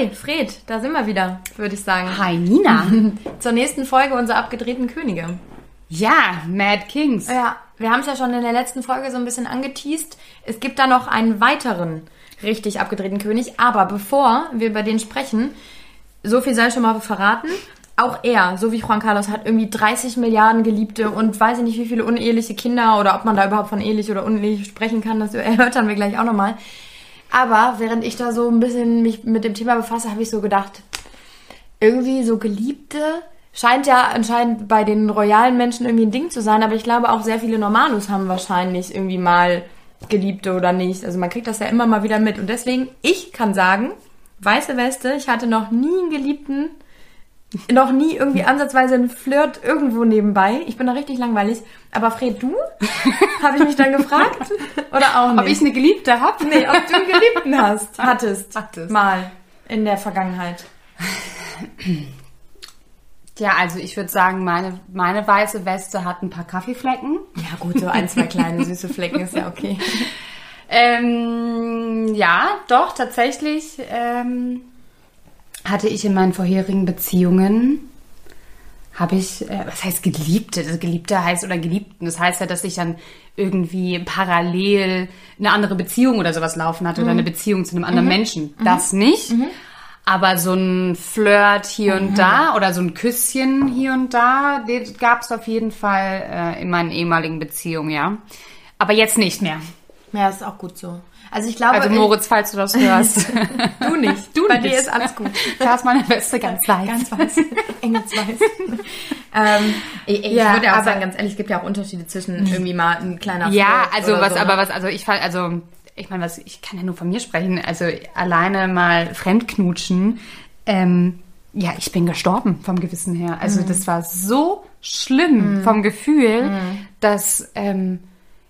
Hi, Fred, da sind wir wieder, würde ich sagen. Hi, Nina. Zur nächsten Folge unserer abgedrehten Könige. Ja, Mad Kings. Ja, wir haben es ja schon in der letzten Folge so ein bisschen angeteased. Es gibt da noch einen weiteren richtig abgedrehten König. Aber bevor wir über den sprechen, so viel sei schon mal verraten. Auch er, so wie Juan Carlos, hat irgendwie 30 Milliarden Geliebte und weiß ich nicht, wie viele uneheliche Kinder oder ob man da überhaupt von ehelich oder unehelich sprechen kann. Das erörtern wir gleich auch nochmal. Aber während ich da so ein bisschen mich mit dem Thema befasse, habe ich so gedacht, irgendwie so Geliebte scheint ja anscheinend bei den royalen Menschen irgendwie ein Ding zu sein, aber ich glaube auch sehr viele Normalos haben wahrscheinlich irgendwie mal Geliebte oder nicht. Also man kriegt das ja immer mal wieder mit. Und deswegen, ich kann sagen, weiße Weste, ich hatte noch nie einen Geliebten, noch nie irgendwie ansatzweise einen Flirt irgendwo nebenbei. Ich bin da richtig langweilig. Aber Fred, du? Habe ich mich dann gefragt? Oder auch nicht? Ob ich eine Geliebte hab? Nee, ob du einen Geliebten hast. Hattest. Hattest. Mal. In der Vergangenheit. Ja, also ich würde sagen, meine, meine weiße Weste hat ein paar Kaffeeflecken. Ja gut, so ein, zwei kleine süße Flecken ist ja okay. Ähm, ja, doch, tatsächlich ähm, hatte ich in meinen vorherigen Beziehungen, habe ich, äh, was heißt Geliebte? Das Geliebte heißt oder Geliebten. Das heißt ja, dass ich dann irgendwie parallel eine andere Beziehung oder sowas laufen hatte oder eine Beziehung zu einem anderen Menschen. Das nicht. Aber so ein Flirt hier und da oder so ein Küsschen hier und da, den gab es auf jeden Fall äh, in meinen ehemaligen Beziehungen, ja. Aber jetzt nicht mehr. Ja, ist auch gut so. Also ich glaube, Also Moritz, falls du das hörst. du nicht. Du Bei nicht. dir ist alles gut. da ist meine Weste ganz weiß. Ganz weiß. Engelsweiß. ähm, ich ich Ja, würde auch aber- sagen, ganz ehrlich, es gibt ja auch Unterschiede zwischen irgendwie mal ein kleiner Ja, Flirt also oder was, so, aber ne? was, also ich fall, also ich meine, was, ich kann ja nur von mir sprechen. Also alleine mal fremdknutschen. Ähm, ja, ich bin gestorben vom Gewissen her. Also das war so schlimm vom Gefühl, dass ähm,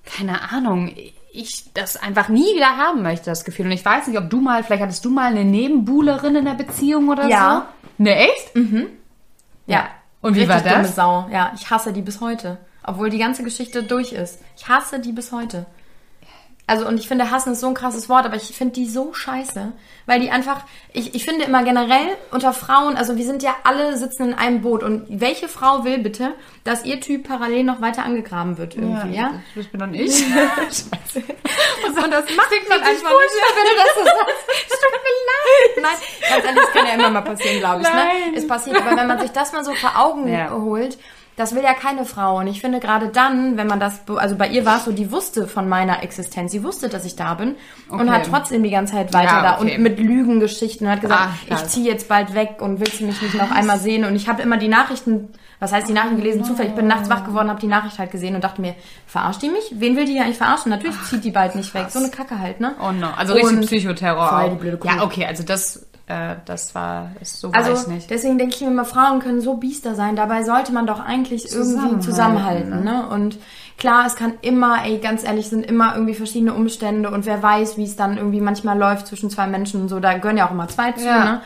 keine Ahnung. Ich das einfach nie wieder haben möchte, das Gefühl. Und ich weiß nicht, ob du mal, vielleicht hattest du mal eine Nebenbuhlerin in der Beziehung oder Ja. so. Ne, echt? Ja. Und wie Richtig war das? Dumme Sau. Ja, ich hasse die bis heute. Obwohl die ganze Geschichte durch ist. Ich hasse die bis heute. Also, und ich finde, hassen ist so ein krasses Wort, aber ich finde die so scheiße. Weil die einfach, ich, ich finde immer generell unter Frauen, also wir sind ja alle sitzen in einem Boot. Und welche Frau will bitte, dass ihr Typ parallel noch weiter angegraben wird irgendwie, ja? Das bin dann ich. Und das macht man richtig einfach nicht, wenn du das so sagst. Tut mir leid. Nein, ganz ehrlich, das kann ja immer mal passieren, glaube ich. Ne? Nein. Es passiert, aber wenn man sich das mal so vor Augen Ja. holt, das will ja keine Frau. Und ich finde gerade dann, wenn man das, also bei ihr war es so, die wusste von meiner Existenz, sie wusste, dass ich da bin und Okay. hat trotzdem die ganze Zeit weiter Ja, da okay. und mit Lügengeschichten und hat gesagt, Ah, ich krass. ziehe jetzt bald weg und willst du mich nicht noch einmal sehen? Und ich habe immer die Nachrichten, was heißt die Nachrichten gelesen, zufällig. Ich bin nachts wach geworden, habe die Nachricht halt gesehen und dachte mir, verarscht die mich? Wen will die hier eigentlich verarschen? Natürlich zieht die bald nicht weg. So eine Kacke halt, ne? Oh no, also richtig Und Psychoterror. voll die blöde Kuh. Ja, okay, also das, äh, das war, so ich Also nicht. deswegen denke ich mir immer, Frauen können so biester sein. Dabei sollte man doch eigentlich irgendwie Zusammenhalten, zusammenhalten. Ne? Und klar, es kann immer, ey, ganz ehrlich, sind immer irgendwie verschiedene Umstände und wer weiß, wie es dann irgendwie manchmal läuft zwischen zwei Menschen und so. Da gehören ja auch immer zwei zu. Ja. Ne?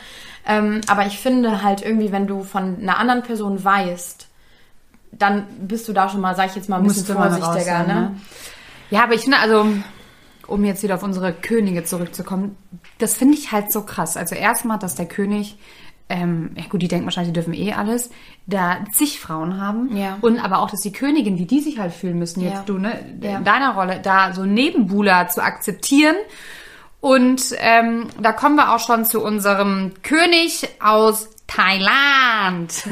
Ähm, aber ich finde halt irgendwie, wenn du von einer anderen Person weißt, dann bist du da schon mal, sag ich jetzt mal, ein bisschen vorsichtiger. sein, ne? ne? Ja, aber ich finde, also, um jetzt wieder auf unsere Könige zurückzukommen, das finde ich halt so krass. Also erstmal, dass der König, ähm, ja gut, die denken wahrscheinlich, die dürfen eh alles, da zig Frauen haben. Ja. Und aber auch, dass die Königin, wie die sich halt fühlen müssen, jetzt Ja. du, ne, Ja. in deiner Rolle, da so Nebenbuhler zu akzeptieren. Und ähm, da kommen wir auch schon zu unserem König aus Thailand.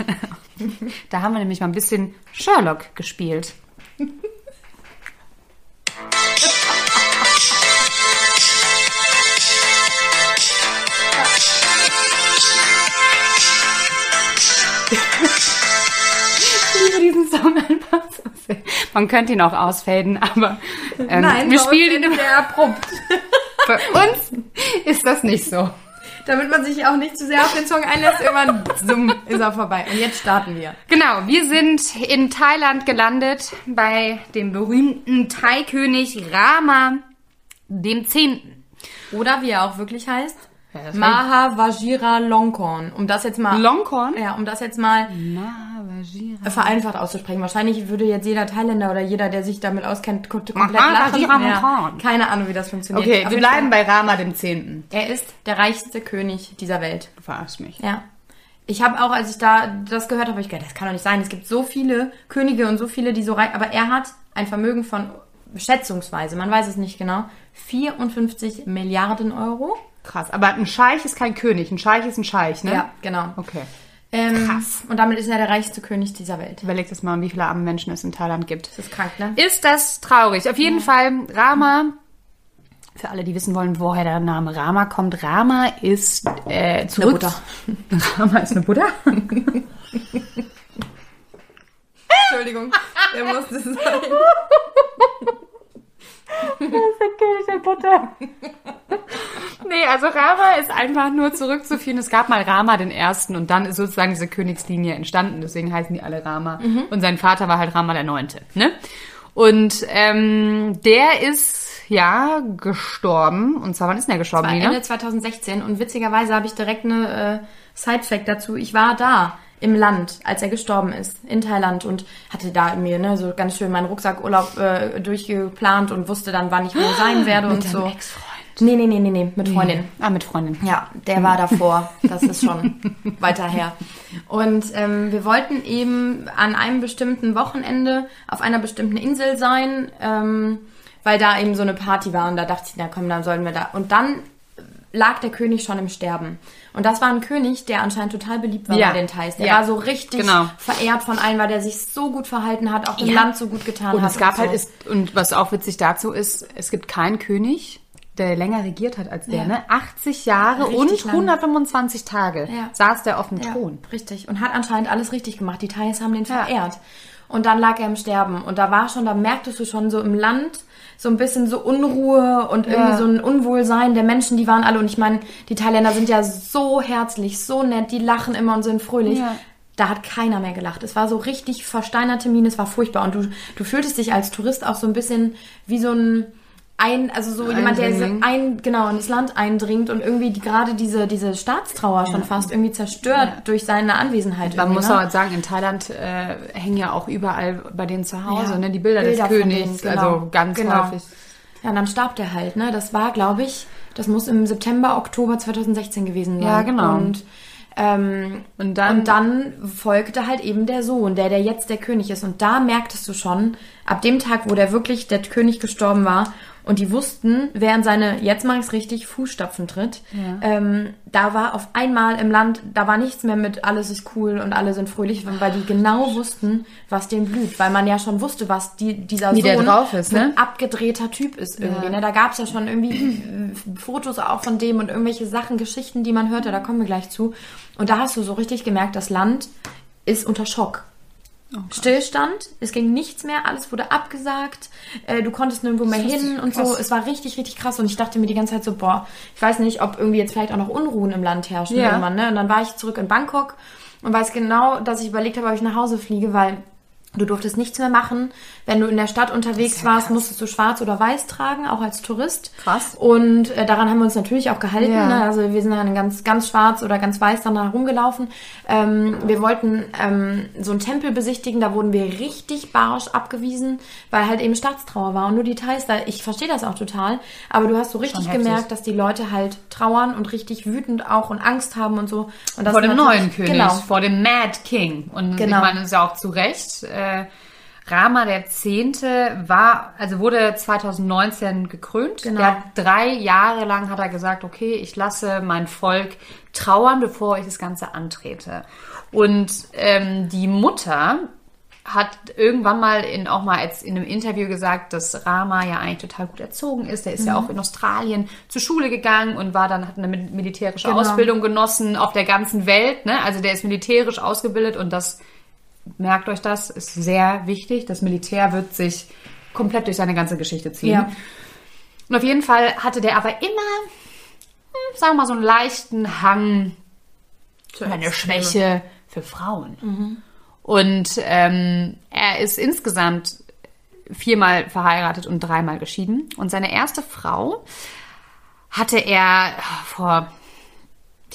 da haben wir nämlich mal ein bisschen Sherlock gespielt. Man könnte ihn auch ausfaden, aber ähm, Nein, wir spielen ihn der abrupt. Bei uns ist das nicht so. Damit man sich auch nicht zu sehr auf den Song einlässt, irgendwann zoom, ist er vorbei. Und jetzt starten wir. Genau, wir sind in Thailand gelandet bei dem berühmten Thai-König Rama dem Zehnten. Oder wie er auch wirklich heißt, Ja, Maha Vajira Longkorn. Um das jetzt mal. Longkorn? Ja, um das jetzt mal Mahavajira. vereinfacht auszusprechen. Wahrscheinlich würde jetzt jeder Thailänder oder jeder, der sich damit auskennt, ko- komplett Maha lachen. Vajira Ja, Longkorn. keine Ahnung, wie das funktioniert. Okay, Auf wir bleiben bei Rama dem Zehnten. Fall. Er ist der reichste König dieser Welt. Du verarschst mich. Ja. Ich habe auch, als ich da das gehört habe, hab ich gedacht, das kann doch nicht sein. Es gibt so viele Könige und so viele, die so reich, aber er hat ein Vermögen von schätzungsweise, man weiß es nicht genau, 54 Milliarden Euro. Krass. Aber ein Scheich ist kein König. Ein Scheich ist ein Scheich, ne? Ja, genau. Okay. Ähm, Krass. Und damit ist er der reichste König dieser Welt. Überleg das mal, wie viele arme Menschen es in Thailand gibt. Das ist krank, ne? Ist das traurig? Auf jeden Fall, Rama, für alle, die wissen wollen, woher der Name Rama kommt, Rama ist äh, zurück. Butter. Rama ist eine Butter? Entschuldigung, der musste sein. König der Butter. nee, also Rama ist einfach nur zurückzuführen. Es gab mal Rama den Ersten und dann ist sozusagen diese Königslinie entstanden. Deswegen heißen die alle Rama. Und sein Vater war halt Rama der Neunte. Ne? Und ähm, der ist ja gestorben. Und zwar, wann ist denn der gestorben, War Lina? Ende 2016 und witzigerweise habe ich direkt eine äh, Side-Fact dazu. Ich war da im Land, als er gestorben ist, in Thailand und hatte da mir ne, so ganz schön meinen Rucksackurlaub äh, durchgeplant und wusste dann, wann ich wo sein werde und so. Ex-Freund. Nee, nee, nee, nee, nee, mit Freundin. Ah, mit Freundin. Ja, der war davor. Das ist schon weiter her. Und ähm, wir wollten eben an einem bestimmten Wochenende auf einer bestimmten Insel sein, ähm, weil da eben so eine Party war und da dachte ich, na komm, dann sollen wir da. Und dann lag der König schon im Sterben. Und das war ein König, der anscheinend total beliebt war Ja. bei den Thais. Der Ja. war so richtig Genau. verehrt von allen, weil der sich so gut verhalten hat, auch dem Ja. Land so gut getan Und hat. es gab so. halt, ist, und was auch witzig dazu ist, es gibt keinen König, der länger regiert hat als der, Ja. ne? 80 Jahre Richtig und lang. 125 Tage Ja. saß der auf dem Ja, Thron. richtig. Und hat anscheinend alles richtig gemacht. Die Thais haben den verehrt. Und dann lag er im Sterben. Und da war schon, da merktest du schon so im Land so ein bisschen so Unruhe und irgendwie Ja. so ein Unwohlsein der Menschen, die waren alle. Und ich meine, die Thailänder sind ja so herzlich, so nett, die lachen immer und sind fröhlich. Ja. Da hat keiner mehr gelacht. Es war so richtig versteinerte Miene, es war furchtbar. Und du, du fühltest dich als Tourist auch so ein bisschen wie so ein ein, also so jemand, der ein, genau, in das Land eindringt und irgendwie die, gerade diese, diese Staatstrauer schon fast irgendwie zerstört durch seine Anwesenheit. Man muss ne? auch sagen, in Thailand äh, hängen ja auch überall bei denen zu Hause, Ja, ne? Die Bilder, Bilder des Königs, denen, genau. also ganz Genau. häufig. Ja, und dann starb der halt, ne? Das war, glaube ich, das muss im September, Oktober 2016 gewesen sein. Ja, genau. Und, ähm, Und dann- und dann folgte halt eben der Sohn, der, der jetzt der König ist. Und da merktest du schon, ab dem Tag, wo der wirklich der König gestorben war und die wussten, wer in seine, jetzt mache ich es richtig, Fußstapfen tritt, ähm, da war auf einmal im Land, da war nichts mehr mit alles ist cool und alle sind fröhlich, weil die genau wussten, was dem blüht. Weil man ja schon wusste, was die, dieser Wie Sohn drauf ist, für ein ne? abgedrehter Typ ist irgendwie. Ne? Da gab es ja schon irgendwie äh, Fotos auch von dem und irgendwelche Sachen, Geschichten, die man hörte, da kommen wir gleich zu. Und da hast du so richtig gemerkt, das Land ist unter Schock. Stillstand, es ging nichts mehr, alles wurde abgesagt, äh, du konntest nirgendwo mehr hin und so. krass. Es war richtig, richtig krass und ich dachte mir die ganze Zeit so, boah, ich weiß nicht, ob irgendwie jetzt vielleicht auch noch Unruhen im Land herrschen Ja. irgendwann, ne? Und dann war ich zurück in Bangkok und weiß genau, dass ich überlegt habe, ob ich nach Hause fliege, weil du durftest nichts mehr machen. Wenn du in der Stadt unterwegs warst, musstest du schwarz oder weiß tragen, auch als Tourist. Krass. Und äh, daran haben wir uns natürlich auch gehalten. Ja. Ne? Also wir sind dann ganz, ganz schwarz oder ganz weiß dann da rumgelaufen. Ähm, wir wollten ähm, so einen Tempel besichtigen, da wurden wir richtig barsch abgewiesen, weil halt eben Staatstrauer war. Und nur Details, da, ich verstehe das auch total, aber du hast so richtig gemerkt, dass die Leute halt trauern und richtig wütend auch und Angst haben und so. Und das vor dem neuen König, Genau. vor dem Mad King. Und Genau. ich meine, das ist ja auch zu Recht. Äh, Rama der Zehnte war, also wurde 2019 gekrönt. Genau. Der drei Jahre lang hat er gesagt, okay, ich lasse mein Volk trauern, bevor ich das Ganze antrete. Und ähm, die Mutter hat irgendwann mal in auch mal als in einem Interview gesagt, dass Rama ja eigentlich total gut erzogen ist. Der ist Mhm. ja auch in Australien zur Schule gegangen und war dann hat eine mil- militärische Genau. Ausbildung genossen auf der ganzen Welt. Ne? Also der ist militärisch ausgebildet und das merkt euch das ist sehr wichtig. Das Militär wird sich komplett durch seine ganze Geschichte ziehen. Ja. Und auf jeden Fall hatte der aber immer, hm, sagen wir mal, so einen leichten Hang Zu oder eine Extreme. Schwäche für Frauen. Und ähm, er ist insgesamt viermal verheiratet und dreimal geschieden. Und seine erste Frau hatte er vor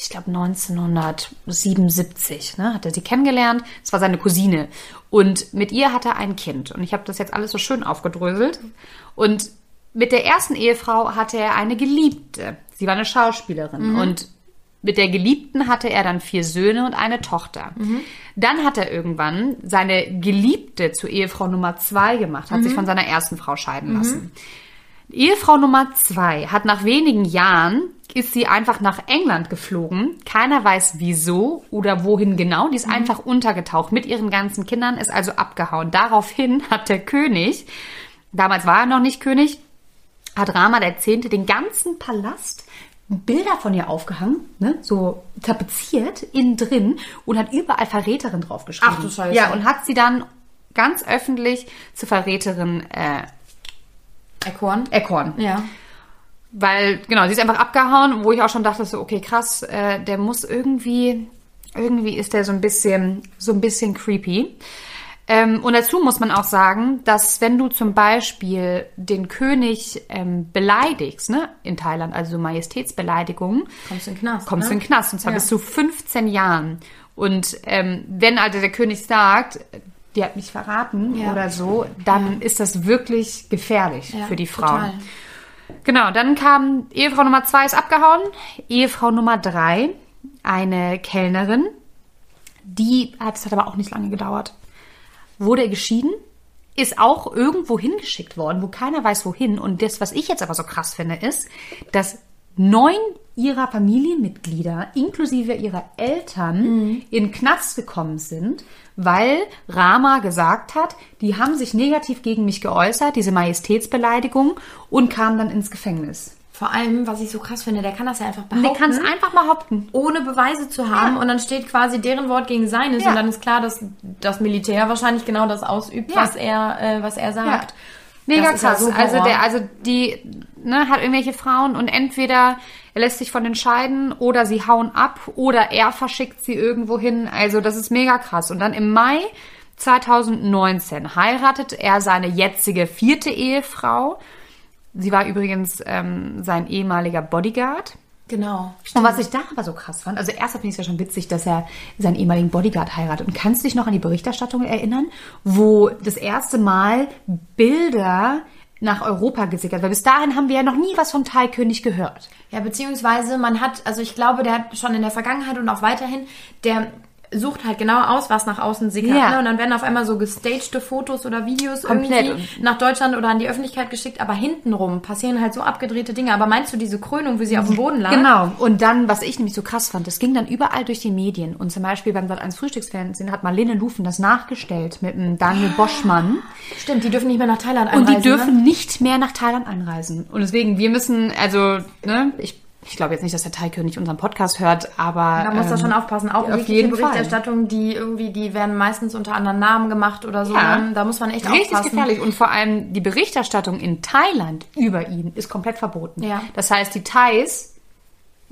ich glaube 1977, ne, hat er sie kennengelernt. Das war seine Cousine. Und mit ihr hat er ein Kind. Und ich habe das jetzt alles so schön aufgedröselt. Und mit der ersten Ehefrau hatte er eine Geliebte. Sie war eine Schauspielerin. Und mit der Geliebten hatte er dann vier Söhne und eine Tochter. Dann hat er irgendwann seine Geliebte zur Ehefrau Nummer zwei gemacht, hat sich von seiner ersten Frau scheiden lassen. Ehefrau Nummer zwei hat nach wenigen Jahren ist sie einfach nach England geflogen. Keiner weiß wieso oder wohin genau. Die ist einfach untergetaucht mit ihren ganzen Kindern, ist also abgehauen. Daraufhin hat der König, damals war er noch nicht König, hat Rama der Zehnte den ganzen Palast Bilder von ihr aufgehangen, ne, so tapeziert innen drin und hat überall Verräterin draufgeschrieben. Ach du Scheiße. Ja, und hat sie dann ganz öffentlich zur Verräterin äh, Ekorn. erkoren. Ja. Weil, genau, sie ist einfach abgehauen, wo ich auch schon dachte, so, okay, krass, äh, der muss irgendwie, irgendwie ist der so ein bisschen, so ein bisschen creepy. Ähm, und dazu muss man auch sagen, dass wenn du zum Beispiel den König ähm, beleidigst, ne, in Thailand, also Majestätsbeleidigung, Kommst du in den Knast. kommst ne? du in den Knast, und zwar Ja. bis zu 15 Jahren. Und ähm, wenn also der König sagt, die hat mich verraten Ja. oder so, dann ist das wirklich gefährlich Ja, für die Frauen. total. Genau, dann kam Ehefrau Nummer zwei ist abgehauen. Ehefrau Nummer drei, eine Kellnerin, die hat es hat aber auch nicht lange gedauert. Wurde geschieden, ist auch irgendwo hingeschickt worden, wo keiner weiß wohin. Und das, was ich jetzt aber so krass finde, ist, dass neun ihrer Familienmitglieder, inklusive ihrer Eltern, in den Knast gekommen sind, weil Rama gesagt hat, die haben sich negativ gegen mich geäußert, diese Majestätsbeleidigung, und kamen dann ins Gefängnis. Vor allem, was ich so krass finde, der kann das ja einfach Der behaupten. kann es einfach behaupten. ohne Beweise zu haben Ja. und dann steht quasi deren Wort gegen seines Ja. und dann ist klar, dass das Militär wahrscheinlich genau das ausübt, Ja. was er äh, was er sagt. Mega Das ist ja krass. so also der, also die ne, hat irgendwelche Frauen und entweder er lässt sich von den scheiden oder sie hauen ab oder er verschickt sie irgendwo hin. Also das ist mega krass. Und dann im Mai 2019 heiratet er seine jetzige vierte Ehefrau. Sie war übrigens ähm, sein ehemaliger Bodyguard. Genau. Und was ich da aber so krass fand, also erst finde ich es ja schon witzig, dass er seinen ehemaligen Bodyguard heiratet. Und kannst du dich noch an die Berichterstattung erinnern, wo das erste Mal Bilder nach Europa gesickert, weil bis dahin haben wir ja noch nie was vom Thai-König gehört. Ja, beziehungsweise man hat, also ich glaube, der hat schon in der Vergangenheit und auch weiterhin, der sucht halt genau aus, was nach außen sickert. Ja. Ne? Und dann werden auf einmal so gestagte Fotos oder Videos Komplett. irgendwie nach Deutschland oder an die Öffentlichkeit geschickt, aber hintenrum passieren halt so abgedrehte Dinge. Aber meinst du diese Krönung, wie sie auf dem Boden lag? Genau. Und dann, was ich nämlich so krass fand, das ging dann überall durch die Medien. Und zum Beispiel beim Sat 1 Frühstücksfernsehen hat Marlene Lufen das nachgestellt mit dem Daniel Boschmann. Stimmt, die dürfen nicht mehr nach Thailand Und einreisen. die dürfen Ne? nicht mehr nach Thailand einreisen. Und deswegen, wir müssen, also, ne, ich, ich glaube jetzt nicht, dass der Thai-König unseren Podcast hört, aber. Man muss da ähm, schon aufpassen. Auch auf jegliche. Berichterstattung, die irgendwie, die werden meistens unter anderen Namen gemacht oder so. Ja. Da muss man echt Richtig aufpassen. gefährlich. Und vor allem die Berichterstattung in Thailand über ihn ist komplett verboten. Ja. Das heißt, die Thais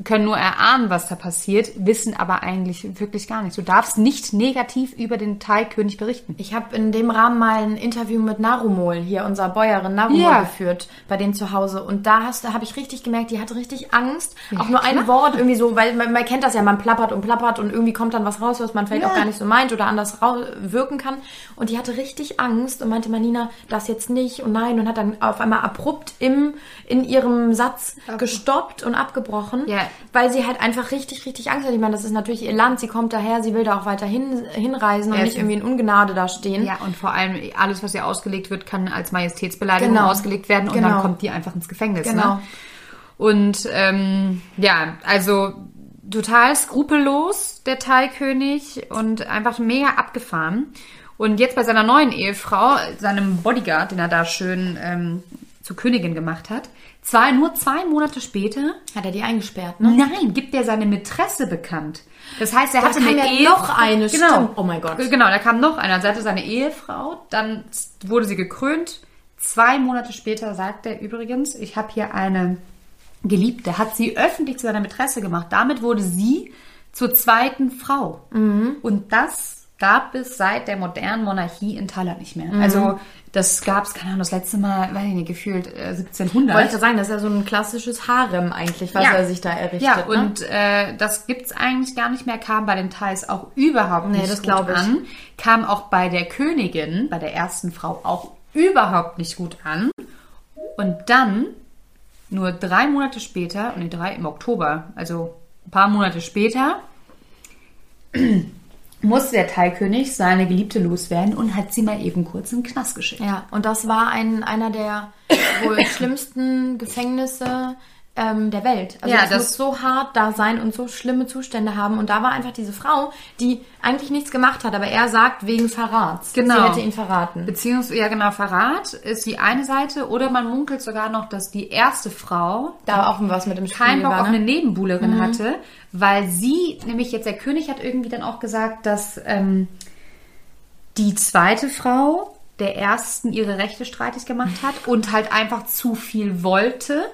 können nur erahnen, was da passiert, wissen aber eigentlich wirklich gar nichts. Du darfst nicht negativ über den Thai-König berichten. Ich habe in dem Rahmen mal ein Interview mit Narumol, hier unserer Bäuerin Narumol, Ja. geführt, bei denen zu Hause. Und da habe ich richtig gemerkt, die hatte richtig Angst. Ja, auch nur ein klar. Wort irgendwie so, weil man, man kennt das ja, man plappert und plappert und irgendwie kommt dann was raus, was man vielleicht Ja. auch gar nicht so meint oder anders wirken kann. Und die hatte richtig Angst und meinte, Manina, das jetzt nicht und nein und hat dann auf einmal abrupt im, in ihrem Satz gestoppt und abgebrochen, Ja. Weil sie halt einfach richtig, richtig Angst hat. Ich meine, das ist natürlich ihr Land, sie kommt daher, sie will da auch weiter hin, hinreisen und Ja, nicht irgendwie in Ungnade da stehen. Ja, und vor allem alles, was ihr ausgelegt wird, kann als Majestätsbeleidigung Genau. ausgelegt werden und Genau. dann kommt die einfach ins Gefängnis. Genau. Ne? Und ähm, ja, also total skrupellos, der Thai-König, und einfach mega abgefahren. Und jetzt bei seiner neuen Ehefrau, seinem Bodyguard, den er da schön ähm, zur Königin gemacht hat, zwei, nur zwei Monate später, Hat er die eingesperrt, ne? nein, gibt er seine Mätresse bekannt. Das heißt, er Da hatte eine ja Ehe noch eine, genau. stimmt. Oh mein Gott. Genau, da kam noch einer. Also er hatte seine Ehefrau, dann wurde sie gekrönt. Zwei Monate später sagt er übrigens, ich habe hier eine Geliebte, hat sie öffentlich zu seiner Mätresse gemacht. Damit wurde sie zur zweiten Frau. Mhm. Und das gab es seit der modernen Monarchie in Thailand nicht mehr. Also das gab es, keine Ahnung, das letzte Mal, weiß ich nicht, gefühlt äh, 1700. Wollte ich sagen, das ist ja so ein klassisches Harem eigentlich, was Ja. er sich da errichtet. Ja, ne? und äh, das gibt's eigentlich gar nicht mehr, kam bei den Thais auch überhaupt Nee, nicht das gut ich. an. Kam auch bei der Königin, bei der ersten Frau, auch überhaupt nicht gut an. Und dann, nur drei Monate später, nee, drei im Oktober, also ein paar Monate später, musste der Thai-König seine Geliebte loswerden und hat sie mal eben kurz in den Knast geschickt. Ja, und das war ein, einer der wohl schlimmsten Gefängnisse ähm, der Welt. Also Ja, das, das- muss so hart da sein und so schlimme Zustände haben. Und da war einfach diese Frau, die eigentlich nichts gemacht hat, aber er sagt wegen Verrats. Genau. Sie hätte ihn verraten. Beziehungsweise, ja genau, Verrat ist die eine Seite oder man munkelt sogar noch, dass die erste Frau Da auch was mit dem Spiel keinen Bock war, auf eine ne? Nebenbuhlerin hatte, weil sie, nämlich jetzt der König hat irgendwie dann auch gesagt, dass ähm, die zweite Frau der ersten ihre Rechte streitig gemacht hat und halt einfach zu viel wollte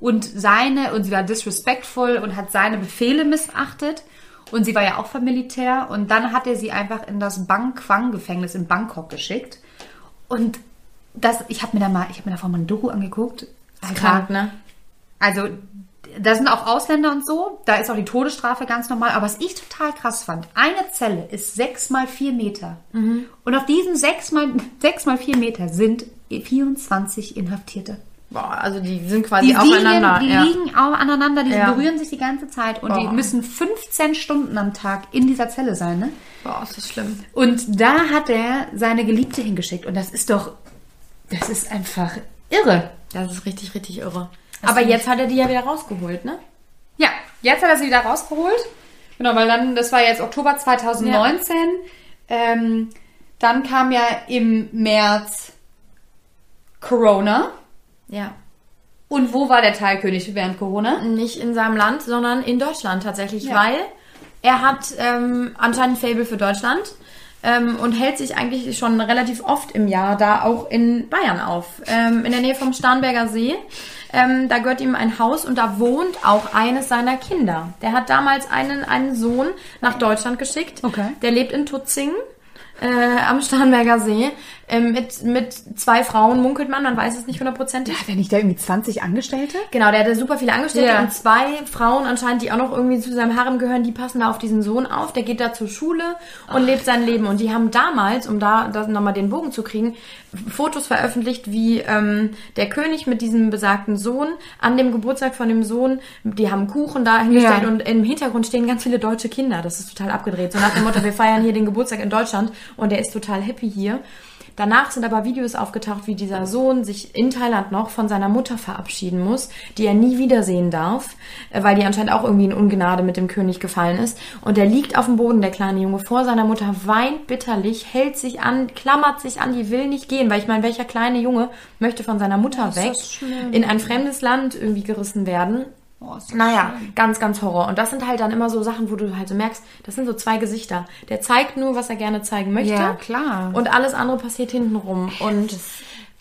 und seine, und sie war disrespectful und hat seine Befehle missachtet. Und sie war ja auch vom Militär. Und dann hat er sie einfach in das Bangkwang-Gefängnis in Bangkok geschickt. Und das, ich habe mir da mal, ich habe mir davor mal ein Doku angeguckt. Alter, Krank, ne? also, da sind auch Ausländer und so. Da ist auch die Todesstrafe ganz normal. Aber was ich total krass fand, eine Zelle ist sechs mal vier Meter. Und auf diesen sechs mal, sechs mal vier Meter sind 24 Inhaftierte. Boah, also die sind quasi Die, aufeinander. liegen, die ja. liegen auch aneinander, die Ja. berühren sich die ganze Zeit und die Boah. müssen 15 Stunden am Tag in dieser Zelle sein. Ne? Boah, ist das schlimm. Und da hat er seine Geliebte hingeschickt. Und das ist doch, das ist einfach irre. Das ist richtig, richtig irre. Aber jetzt hat er die ja wieder rausgeholt, ne? Ja, jetzt hat er sie wieder rausgeholt. Genau, weil dann, das war jetzt Oktober 2019. Ähm, dann kam ja im März Corona. Ja. Und wo war der Teilkönig während Corona? Nicht in seinem Land, sondern in Deutschland tatsächlich, Ja. weil er hat ähm, anscheinend ein Fable für Deutschland ähm, und hält sich eigentlich schon relativ oft im Jahr da auch in Bayern auf. Ähm, in der Nähe vom Starnberger See. Ähm, da gehört ihm ein Haus und da wohnt auch eines seiner Kinder. Der hat damals einen, einen Sohn nach Deutschland geschickt. Okay. Der lebt in Tutzingen. Äh, am Starnberger See ähm, mit, mit zwei Frauen munkelt man, man weiß es nicht hundertprozentig. Hat er nicht da irgendwie 20 Angestellte? Genau, der hatte super viele Angestellte Ja. und zwei Frauen anscheinend, die auch noch irgendwie zu seinem Harem gehören, die passen da auf diesen Sohn auf. Der geht da zur Schule und lebt sein Leben. Und die haben damals, um da das nochmal den Bogen zu kriegen, Fotos veröffentlicht, wie ähm, der König mit diesem besagten Sohn an dem Geburtstag von dem Sohn, die haben Kuchen da hingestellt Ja. und im Hintergrund stehen ganz viele deutsche Kinder. Das ist total abgedreht. So nach dem Motto, wir feiern hier den Geburtstag in Deutschland und der ist total happy hier. Danach sind aber Videos aufgetaucht, wie dieser Sohn sich in Thailand noch von seiner Mutter verabschieden muss, die er nie wiedersehen darf, äh, weil die anscheinend auch irgendwie in Ungnade mit dem König gefallen ist. Und er liegt auf dem Boden, der kleine Junge, vor seiner Mutter, weint bitterlich, hält sich an, klammert sich an, die will nicht gehen, weil ich meine, welcher kleine Junge möchte von seiner Mutter weg, in ein fremdes Land irgendwie gerissen werden? Oh, Naja, ganz, ganz Horror. Und das sind halt dann immer so Sachen, wo du halt so merkst, das sind so zwei Gesichter. Der zeigt nur, was er gerne zeigen möchte. Ja, klar. Und alles andere passiert hintenrum. Und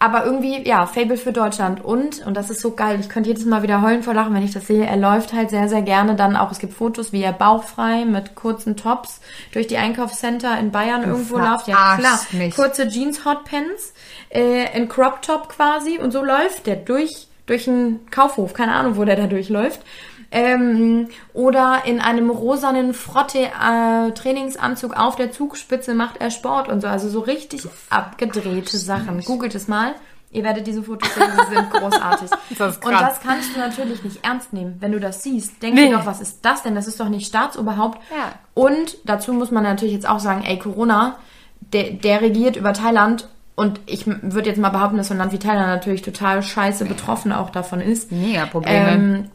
aber irgendwie, ja, Fable für Deutschland. Und, und das ist so geil, ich könnte jedes Mal wieder heulen vor Lachen, wenn ich das sehe. Er läuft halt sehr, sehr gerne dann auch, es gibt Fotos, wie er bauchfrei mit kurzen Tops durch die Einkaufscenter in Bayern irgendwo läuft. Ja, klar. mich. Kurze Jeans, Hotpants, äh, ein Crop Top quasi. Und so läuft der durch, durch einen Kaufhof. Keine Ahnung, wo der da durchläuft. Ähm, oder in einem rosanen Frotte-Trainingsanzug auf der Zugspitze macht er Sport und so. Also so richtig abgedrehte Sachen. Googelt es mal. Ihr werdet diese Fotos sehen, sie sind großartig. Das und das kannst du natürlich nicht ernst nehmen. Wenn du das siehst, denkst Nee. du doch, was ist das denn? Das ist doch nicht Staatsoberhaupt. Ja. Und dazu muss man natürlich jetzt auch sagen, ey, Corona, der, der regiert über Thailand und ich würde jetzt mal behaupten, dass so ein Land wie Thailand natürlich total scheiße betroffen auch davon ist. Mega Probleme. Ähm,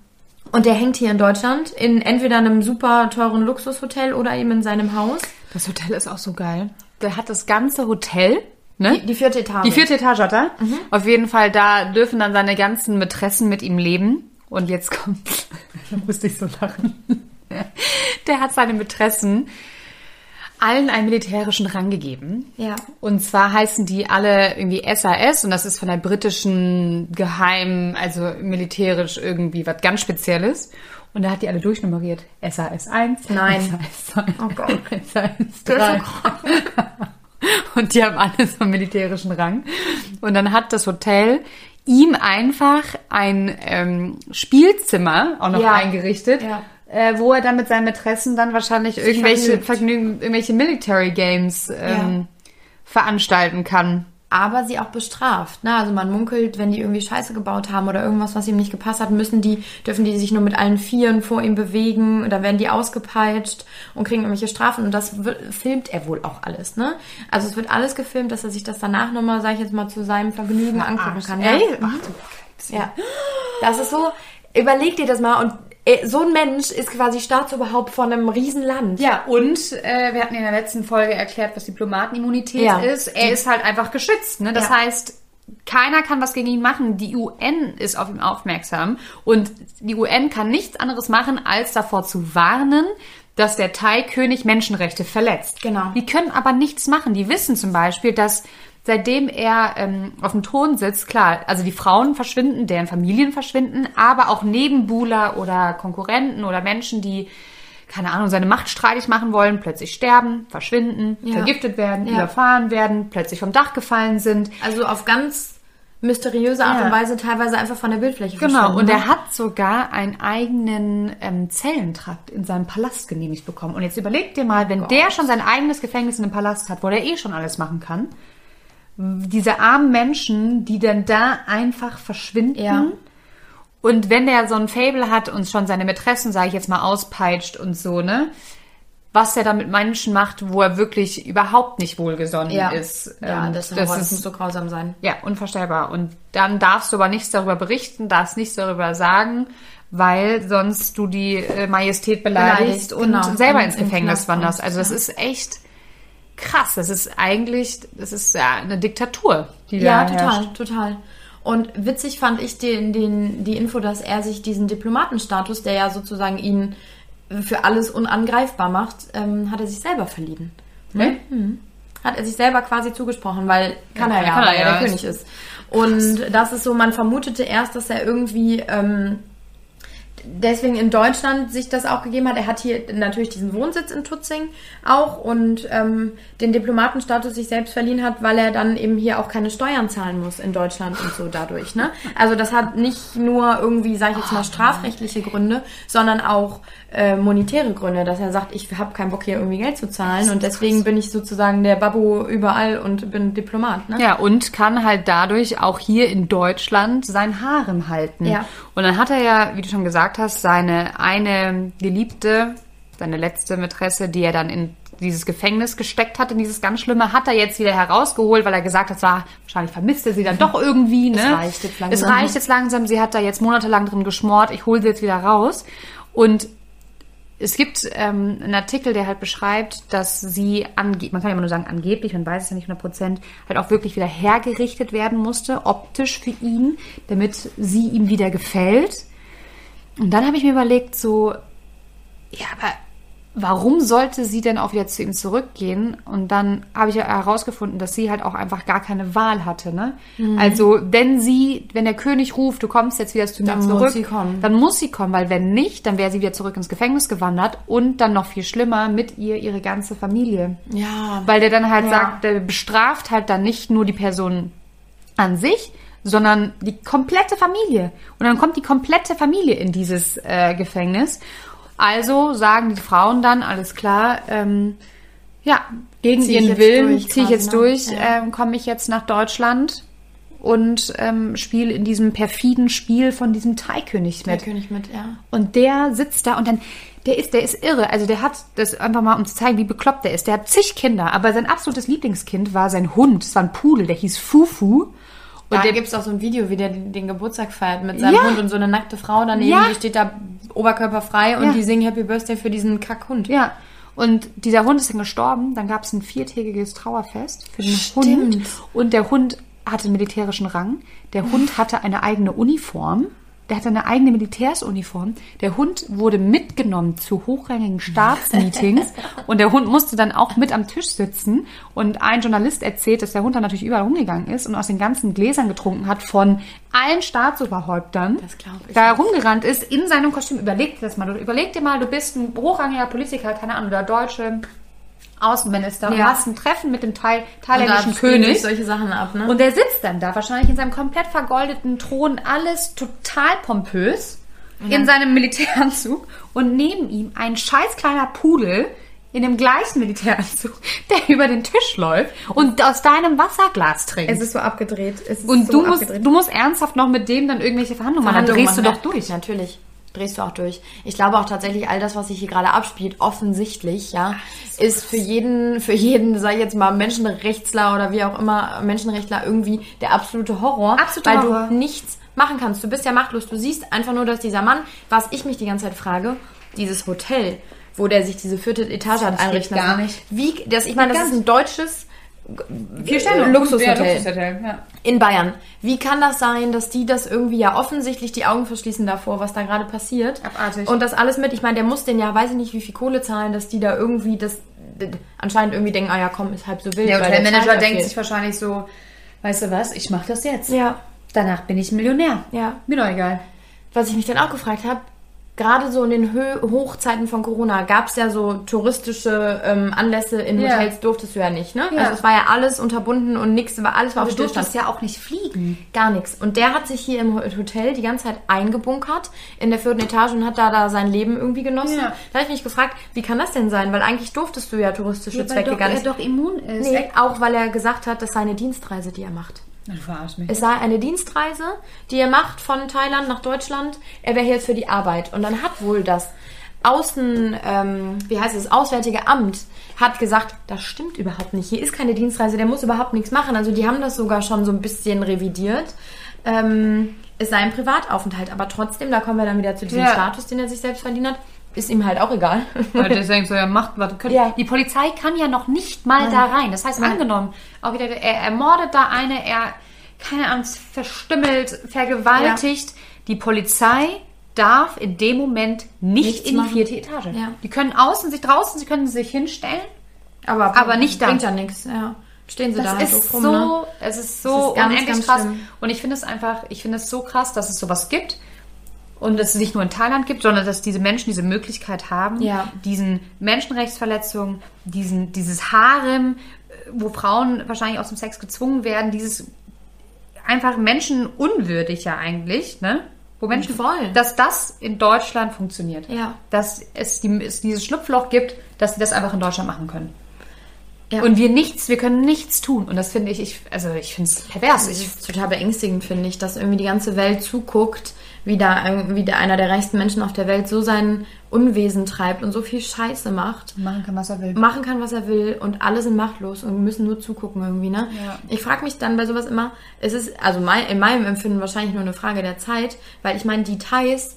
und der hängt hier in Deutschland in entweder einem super teuren Luxushotel oder eben in seinem Haus. Das Hotel ist auch so geil. Der hat das ganze Hotel, ne? Die, die vierte Etage. Die vierte Etage hat er. Auf jeden Fall, da dürfen dann seine ganzen Mätressen mit ihm leben. Und jetzt kommt, da musste ich so lachen. Der hat seine Mätressen allen einen militärischen Rang gegeben. Ja. Und zwar heißen die alle irgendwie SAS und das ist von der britischen Geheim, also militärisch irgendwie was ganz Spezielles. Und da hat die alle durchnummeriert. SAS 1. Nein. SAS 2. Oh Gott. SAS Das 3. ist so Und die haben alle so einen militärischen Rang. Und dann hat das Hotel ihm einfach ein ähm, Spielzimmer auch noch Ja. eingerichtet, Ja. Äh, wo er dann mit seinen Mätressen dann wahrscheinlich irgendwelche. Vergnügen, irgendwelche Military Games ähm, veranstalten kann. aber sie auch bestraft. Ne? Also man munkelt, wenn die irgendwie Scheiße gebaut haben oder irgendwas, was ihm nicht gepasst hat, müssen die, dürfen die sich nur mit allen Vieren vor ihm bewegen, da werden die ausgepeitscht und kriegen irgendwelche Strafen und das filmt er wohl auch alles, ne? Also es wird alles gefilmt, dass er sich das danach nochmal, sag ich jetzt mal, zu seinem Vergnügen angucken kann. Ja. Ey, ach, ja. Das ist so, überleg dir das mal und so ein Mensch ist quasi Staatsoberhaupt von einem Riesenland. Ja, und äh, wir hatten in der letzten Folge erklärt, was Diplomatenimmunität Ja. ist. Er ist halt einfach geschützt. Ne? Das Ja. heißt, keiner kann was gegen ihn machen. Die UN ist auf ihn aufmerksam und die UN kann nichts anderes machen, als davor zu warnen, dass der Thai-König Menschenrechte verletzt. Genau. Die können aber nichts machen. Die wissen zum Beispiel, dass seitdem er ähm, auf dem Thron sitzt, klar, also die Frauen verschwinden, deren Familien verschwinden, aber auch Nebenbuhler oder Konkurrenten oder Menschen, die keine Ahnung, seine Macht streitig machen wollen, plötzlich sterben, verschwinden, Ja. vergiftet werden, Ja. überfahren werden, plötzlich vom Dach gefallen sind. Also auf ganz mysteriöse Art Ja. und Weise teilweise einfach von der Bildfläche Genau, und ne? er hat sogar einen eigenen ähm, Zellentrakt in seinem Palast genehmigt bekommen. Und jetzt überleg dir mal, wenn der schon sein eigenes Gefängnis in einem Palast hat, wo der eh schon alles machen kann, diese armen Menschen, die dann da einfach verschwinden. Ja. Und wenn der so ein Fable hat und schon seine Mätressen, sage ich jetzt mal, auspeitscht und so, ne? Was er da mit Menschen macht, wo er wirklich überhaupt nicht wohlgesonnen ja. ist. Ja, ähm, das, das das ist muss so grausam sein. ja, unvorstellbar. Und dann darfst du aber nichts darüber berichten, darfst nichts darüber sagen, weil sonst du die äh, Majestät beleidigst Beleidigt, und genau. selber ins Gefängnis wanderst. Also das ist echt krass. Das ist eigentlich, das ist ja eine Diktatur, die Ja, da total, herrscht. total. Und witzig fand ich den, den, die Info, dass er sich diesen Diplomatenstatus, der ja sozusagen ihn für alles unangreifbar macht, ähm, hat er sich selber verliehen. Ne? Hat er sich selber quasi zugesprochen, weil kann Ja, er ja, kann er weil er ja. der König ist. Und das ist so, man vermutete erst, dass er irgendwie ähm, deswegen in Deutschland sich das auch gegeben hat. Er hat hier natürlich diesen Wohnsitz in Tutzing auch und ähm, den Diplomatenstatus sich selbst verliehen hat, weil er dann eben hier auch keine Steuern zahlen muss in Deutschland und so dadurch. Ne? Also das hat nicht nur irgendwie, sage ich jetzt mal, strafrechtliche Gründe, sondern auch äh, monetäre Gründe, dass er sagt, ich habe keinen Bock hier irgendwie Geld zu zahlen und deswegen bin ich sozusagen der Babbo überall und bin Diplomat. Ne? Ja, und kann halt dadurch auch hier in Deutschland sein Harem halten. Ja. Und dann hat er ja, wie du schon gesagt hast, seine eine Geliebte, seine letzte Mätresse, die er dann in dieses Gefängnis gesteckt hat, in dieses ganz Schlimme, hat er jetzt wieder herausgeholt, weil er gesagt hat, zwar wahrscheinlich vermisst er sie dann doch irgendwie. Ne? reicht jetzt langsam. Es reicht jetzt langsam. Sie hat da jetzt monatelang drin geschmort. Ich hole sie jetzt wieder raus. Und es gibt ähm, einen Artikel, der halt beschreibt, dass sie angeblich, man kann ja immer nur sagen angeblich, man weiß es ja nicht 100 Prozent, halt auch wirklich wieder hergerichtet werden musste, optisch für ihn, damit sie ihm wieder gefällt. Und dann habe ich mir überlegt, so, ja, aber warum sollte sie denn auch wieder zu ihm zurückgehen? Und dann habe ich herausgefunden, dass sie halt auch einfach gar keine Wahl hatte. Ne? Mhm. Also wenn sie, wenn der König ruft, du kommst jetzt wieder zu mir Dann muss zurück, sie kommen. dann muss sie kommen, weil wenn nicht, dann wäre sie wieder zurück ins Gefängnis gewandert und dann noch viel schlimmer mit ihr ihre ganze Familie. Ja, Weil der dann halt Ja. sagt, der bestraft halt dann nicht nur die Person an sich, sondern die komplette Familie. Und dann kommt die komplette Familie in dieses äh, Gefängnis. Also sagen die Frauen dann, alles klar, ähm, ja, gegen Zieh ihren Willen ziehe ich jetzt ne? durch, Ja. ähm, komme ich jetzt nach Deutschland und ähm, spiele in diesem perfiden Spiel von diesem Thai-König mit. König mit, ja. Und der sitzt da und dann, der ist, der ist irre. Also der hat, das einfach mal, um zu zeigen, wie bekloppt der ist. Der hat zig Kinder, aber sein absolutes Lieblingskind war sein Hund. Es war ein Pudel, der hieß Fufu. Und Da der, gibt es auch so ein Video, wie der den, Geburtstag feiert mit seinem Ja. Hund und so eine nackte Frau daneben, Ja. die steht da oberkörperfrei und Ja. die singen Happy Birthday für diesen Kackhund. ja. Und dieser Hund ist dann gestorben. Dann gab es ein viertägiges Trauerfest für den Stimmt. Hund. Und der Hund hatte einen militärischen Rang. Der Hund hatte eine eigene Uniform. Der hatte eine eigene Militärsuniform. Der Hund wurde mitgenommen zu hochrangigen Staatsmeetings und der Hund musste dann auch mit am Tisch sitzen. Und ein Journalist erzählt, dass der Hund dann natürlich überall rumgegangen ist und aus den ganzen Gläsern getrunken hat von allen Staatsoberhäuptern. Das glaub ich Da rumgerannt ist in seinem Kostüm. Überleg dir das mal. Überleg dir mal, du bist ein hochrangiger Politiker, keine Ahnung, der deutsche Außenminister und Ja. hast ein Treffen mit dem Thai Und thailändischen König. solche Sachen ab, ne? Und der sitzt dann da wahrscheinlich in seinem komplett vergoldeten Thron, alles total pompös, in seinem Militäranzug und neben ihm ein scheiß kleiner Pudel in dem gleichen Militäranzug, der über den Tisch läuft und aus deinem Wasserglas trinkt. es ist so abgedreht. Es ist und so du musst, abgedreht. du musst ernsthaft noch mit dem dann irgendwelche Verhandlungen machen, dann drehst du doch ja. durch. Natürlich. Drehst du auch durch. Ich glaube auch tatsächlich, all das, was sich hier gerade abspielt, offensichtlich, ja, ist für jeden, für jeden, sag ich jetzt mal, Menschenrechtler oder wie auch immer, Menschenrechtler irgendwie der absolute Horror. Absoluter weil Horror. du nichts machen kannst. Du bist ja machtlos. Du siehst einfach nur, dass dieser Mann, was ich mich die ganze Zeit frage, dieses Hotel, wo der sich diese vierte Etage hat geht einrichten gar lassen. nicht. Wie, das, ich meine, das Gar ist ein deutsches Vier Sterne. Luxushotel. Ja, Luxushotel, ja. in Bayern. Wie kann das sein, dass die das irgendwie ja offensichtlich die Augen verschließen davor, was da gerade passiert? Abartig. Und das alles mit, ich meine, der muss den ja, weiß ich nicht, wie viel Kohle zahlen, dass die da irgendwie das anscheinend irgendwie denken, ah ja, komm, ist halb so wild. Der Hotelmanager denkt sich wahrscheinlich so, weißt du was, ich mach das jetzt. Ja, Danach bin ich Millionär. ja. Mir doch egal. Was ich mich dann auch gefragt habe, gerade so in den Hö Hochzeiten von Corona gab es ja so touristische ähm, Anlässe in Ja. Hotels, durftest du ja nicht, ne? Ja. Also es war ja alles unterbunden und nichts, war alles war auf Du Stillstand. durftest ja auch nicht fliegen. Gar nichts. Und der hat sich hier im Hotel die ganze Zeit eingebunkert in der vierten Etage und hat da, da sein Leben irgendwie genossen. Ja. Da habe ich mich gefragt, wie kann das denn sein? Weil eigentlich durftest du ja touristische Zwecke gar nicht. doch immun ist. Nee, auch weil er gesagt hat, das sei eine Dienstreise, die er macht. Du verarschst mich. Es sei eine Dienstreise, die er macht von Thailand nach Deutschland. Er wäre hier für die Arbeit. Und dann hat wohl das Außen, ähm, wie heißt es, Auswärtige Amt hat gesagt, das stimmt überhaupt nicht. Hier ist keine Dienstreise, der muss überhaupt nichts machen. Also die haben das sogar schon so ein bisschen revidiert. Ähm, es sei ein Privataufenthalt, aber trotzdem, da kommen wir dann wieder zu diesem Ja. Status, den er sich selbst verdient hat, ist ihm halt auch egal. Weil der denkt so, ja, macht was. Könnt, Ja. Die Polizei kann ja noch nicht mal da rein. Das heißt, Nein. angenommen, auch wieder, er ermordet da eine, er, keine Ahnung, verstümmelt, vergewaltigt. Die Polizei darf in dem Moment nicht Nichts in die machen. vierte Etage. Ja. Die können außen sich draußen, sie können sich hinstellen. aber, Aber nicht da. Bringt ja nichts, ja. Stehen sie Das da halt ist rum, so, ne? es ist so ist ganz, unendlich ganz krass. schlimm. Und ich finde es einfach, ich finde es so krass, dass es sowas gibt. Und dass es nicht nur in Thailand gibt, sondern dass diese Menschen diese Möglichkeit haben, Ja. diesen Menschenrechtsverletzungen, diesen, dieses Harem, äh, wo Frauen wahrscheinlich aus dem Sex gezwungen werden, dieses einfach menschenunwürdig ja eigentlich, ne? Wo Menschen, Voll. dass das in Deutschland funktioniert. Ja. Dass es, die, es dieses Schlupfloch gibt, dass sie das einfach in Deutschland machen können. Ja. Und wir nichts, wir können nichts tun. Und das finde ich, ich, also ich finde es pervers. Ich, ist total beängstigend, finde ich, dass irgendwie die ganze Welt zuguckt, wie da irgendwie der, einer der reichsten Menschen auf der Welt so sein Unwesen treibt und so viel Scheiße macht. machen kann, was er will. Machen kann, was er will und alle sind machtlos und müssen nur zugucken irgendwie, ne? Ja. Ich frage mich dann bei sowas immer, es ist, also mein, in meinem Empfinden wahrscheinlich nur eine Frage der Zeit, weil ich meine, die Thais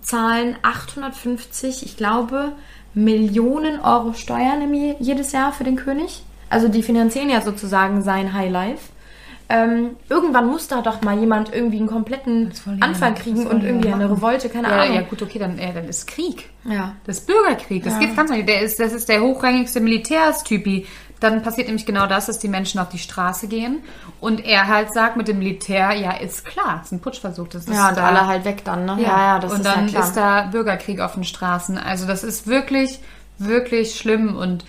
zahlen 850, ich glaube, Millionen Euro Steuern jedes Jahr für den König. Also die finanzieren ja sozusagen sein Highlife. Ähm, irgendwann muss da doch mal jemand irgendwie einen kompletten was kriegen und irgendwie denn eine machen? Revolte, keine Ja, Ahnung. ja, gut, okay, dann, äh, dann ist Krieg. Ja. Das ist Bürgerkrieg. Das geht ganz nicht. Der ist, das ist der hochrangigste Militärstypi. Dann passiert nämlich genau das, dass die Menschen auf die Straße gehen und er halt sagt mit dem Militär, ja, ist klar, es ist ein Putschversuch. Das ist Ja, und da, alle halt weg dann, ne? Ja, ja, das und ist dann ja klar. ist da Bürgerkrieg auf den Straßen. Also das ist wirklich, wirklich schlimm und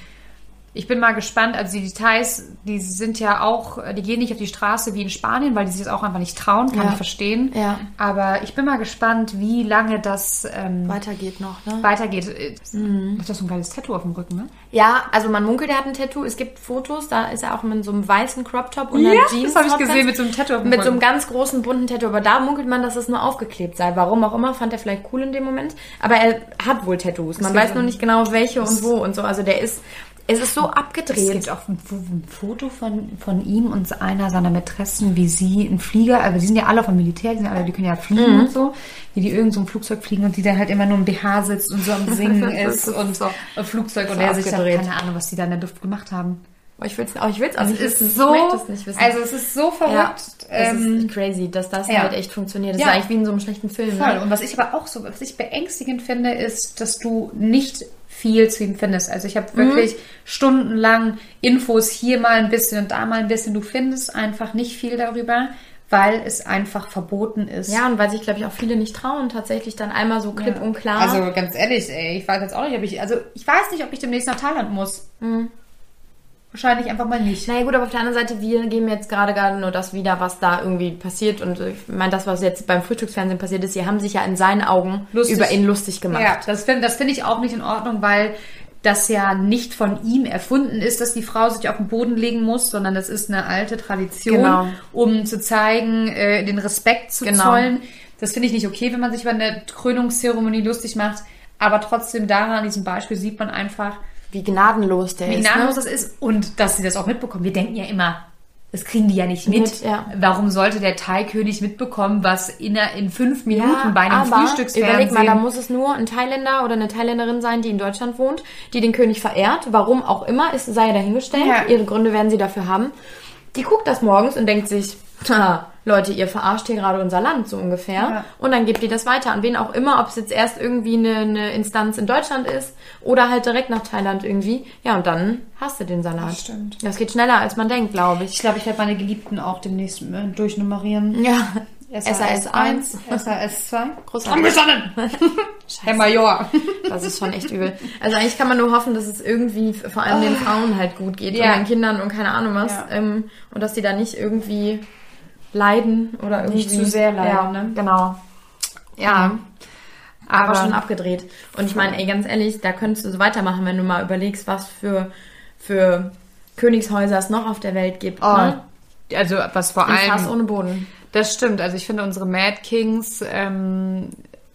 ich bin mal gespannt. Also die Details, die sind ja auch, die gehen nicht auf die Straße wie in Spanien, weil die sich das auch einfach nicht trauen, kann Ja. ich verstehen. Ja. Aber ich bin mal gespannt, wie lange das ähm, Weitergeht noch, ne? weitergeht. Mhm. Das ist so ein geiles Tattoo auf dem Rücken, ne? Ja, also man munkelt, er hat ein Tattoo. Es gibt Fotos, da ist er auch mit so einem weißen Crop Top und einer Ja, Jeans. das habe ich gesehen mit so einem Tattoo auf dem Mit so einem Rücken. ganz großen bunten Tattoo. Aber da munkelt man, dass es nur aufgeklebt sei. Warum auch immer, fand er vielleicht cool in dem Moment. Aber er hat wohl Tattoos. Man weiß nur nicht genau welche und wo und so. Also der ist, es ist so Es abgedreht. gibt auch ein, ein Foto von, von ihm und einer seiner Mätressen, wie sie einen Flieger, also die sind ja alle vom Militär, die, sind alle, die können ja fliegen und so, wie die irgend so ein Flugzeug fliegen und die dann halt immer nur im BH sitzt und so am Singen ist und so ein Flugzeug und er sich dann, keine Ahnung, was die da in der Luft gemacht haben. Oh, ich will es oh, ich will's auch nicht Es wissen. so, ich möchte es nicht wissen. also es ist so ja, verrückt. das ähm, ist crazy, dass das ja. halt echt funktioniert. Das Ja. ist eigentlich wie in so einem schlechten Film. Voll. Ne? Und was ich aber auch so, was ich beängstigend finde, ist, dass du nicht viel zu ihm findest. Also ich habe Mhm. wirklich stundenlang Infos hier mal ein bisschen und da mal ein bisschen. Du findest einfach nicht viel darüber, weil es einfach verboten ist. Ja, und weil sich, glaube ich, auch viele nicht trauen, tatsächlich dann einmal so klipp und klar. Also ganz ehrlich, ey, ich weiß jetzt auch nicht, ob ich, also ich weiß nicht, ob ich demnächst nach Thailand muss. Mhm. Wahrscheinlich einfach mal nicht. naja gut, aber auf der anderen Seite, wir geben jetzt gerade gerade nur das wieder, was da irgendwie passiert. Und ich meine, das, was jetzt beim Frühstücksfernsehen passiert ist, sie haben sich ja in seinen Augen Lustig. über ihn lustig gemacht. Ja, das finde das find ich auch nicht in Ordnung, weil das ja nicht von ihm erfunden ist, dass die Frau sich auf den Boden legen muss, sondern das ist eine alte Tradition, Genau. um zu zeigen, äh, den Respekt zu Genau. zollen. Das finde ich nicht okay, wenn man sich über eine Krönungszeremonie lustig macht. Aber trotzdem daran, an diesem Beispiel sieht man einfach, Wie gnadenlos der wie ist. gnadenlos Ne? das ist und dass sie das auch mitbekommen. Wir denken ja immer, das kriegen die ja nicht mit. Mit, ja. Warum sollte der Thai-König mitbekommen, was in, in fünf Minuten bei einem aber Frühstücksfernsehen... Überleg mal, da muss es nur ein Thailänder oder eine Thailänderin sein, die in Deutschland wohnt, die den König verehrt. Warum auch immer, ist, sei dahingestellt. Ja. Ihre Gründe werden sie dafür haben. Die guckt das morgens und denkt sich, "Ha, Leute, ihr verarscht hier gerade unser Land, so ungefähr. Ja. Und dann gibt die das weiter an wen auch immer, ob es jetzt erst irgendwie eine, eine Instanz in Deutschland ist oder halt direkt nach Thailand irgendwie. Ja, und dann hast du den Salat. Das stimmt. Das geht schneller, als man denkt, glaube Ich ich. glaube, ich werde meine Geliebten auch demnächst äh, durchnummerieren. Ja. SAS 1, SAS 2. Großartig. Angestanden! Herr Major. Das ist schon echt übel. Also eigentlich kann man nur hoffen, dass es irgendwie vor allem den Frauen halt gut geht Ja. und den Kindern und keine Ahnung was. Ja. Ähm, und dass die da nicht irgendwie leiden oder irgendwie. Nicht zu sehr leiden, Ja, ne? genau. Ja. Aber, Aber- schon abgedreht. Und ich meine, ey, ganz ehrlich, da könntest du so weitermachen, wenn du mal überlegst, was für, für Königshäuser es noch auf der Welt gibt. Ne? Also, was vor Ein Fass allem. ohne Boden. Das stimmt. Also, ich finde, unsere Mad Kings ähm,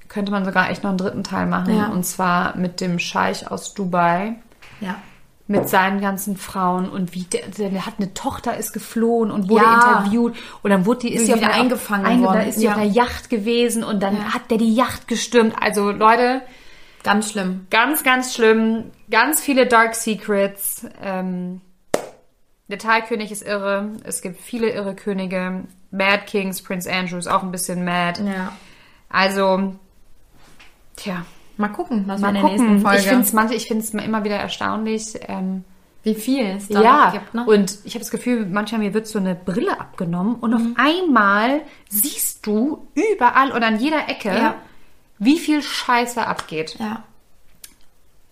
könnte man sogar echt noch einen dritten Teil machen. Ja. Und zwar mit dem Scheich aus Dubai. Ja. mit seinen ganzen Frauen und wie der, der hat eine Tochter ist geflohen und wurde Ja. interviewt und dann wurde die ist sie auf wieder eingefangen einge- worden. Da ist sie Ja. auf einer Yacht gewesen und dann Ja. hat der die Yacht gestürmt. Also Leute, Ganz schlimm. ganz ganz schlimm, ganz viele Dark Secrets. Ähm, der Thai-König ist irre. Es gibt viele irre Könige. Mad Kings, Prince Andrew ist auch ein bisschen mad. Ja. Also, tja, Mal gucken, was mal wir in der nächsten gucken. Folge. Ich finde es manche, ich finde es immer wieder erstaunlich. Ähm, wie viel es da ja, gibt. Ne? und ich habe das Gefühl, manchmal mir wird so eine Brille abgenommen und auf einmal siehst du überall und an jeder Ecke, Ja. wie viel Scheiße abgeht. ja.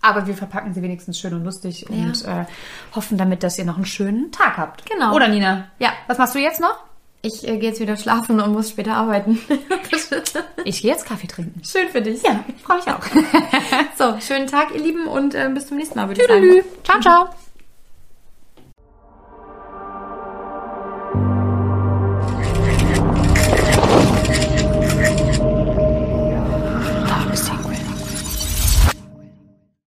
Aber wir verpacken sie wenigstens schön und lustig und äh, hoffen damit, dass ihr noch einen schönen Tag habt. Genau. Oder Nina? Ja. Was machst du jetzt noch? Ich äh, gehe jetzt wieder schlafen und muss später arbeiten. Ich gehe jetzt Kaffee trinken. Schön für dich. Ja, freue mich auch. So, schönen Tag, ihr Lieben, und äh, bis zum nächsten Mal, würde ich sagen. Ciao, ciao.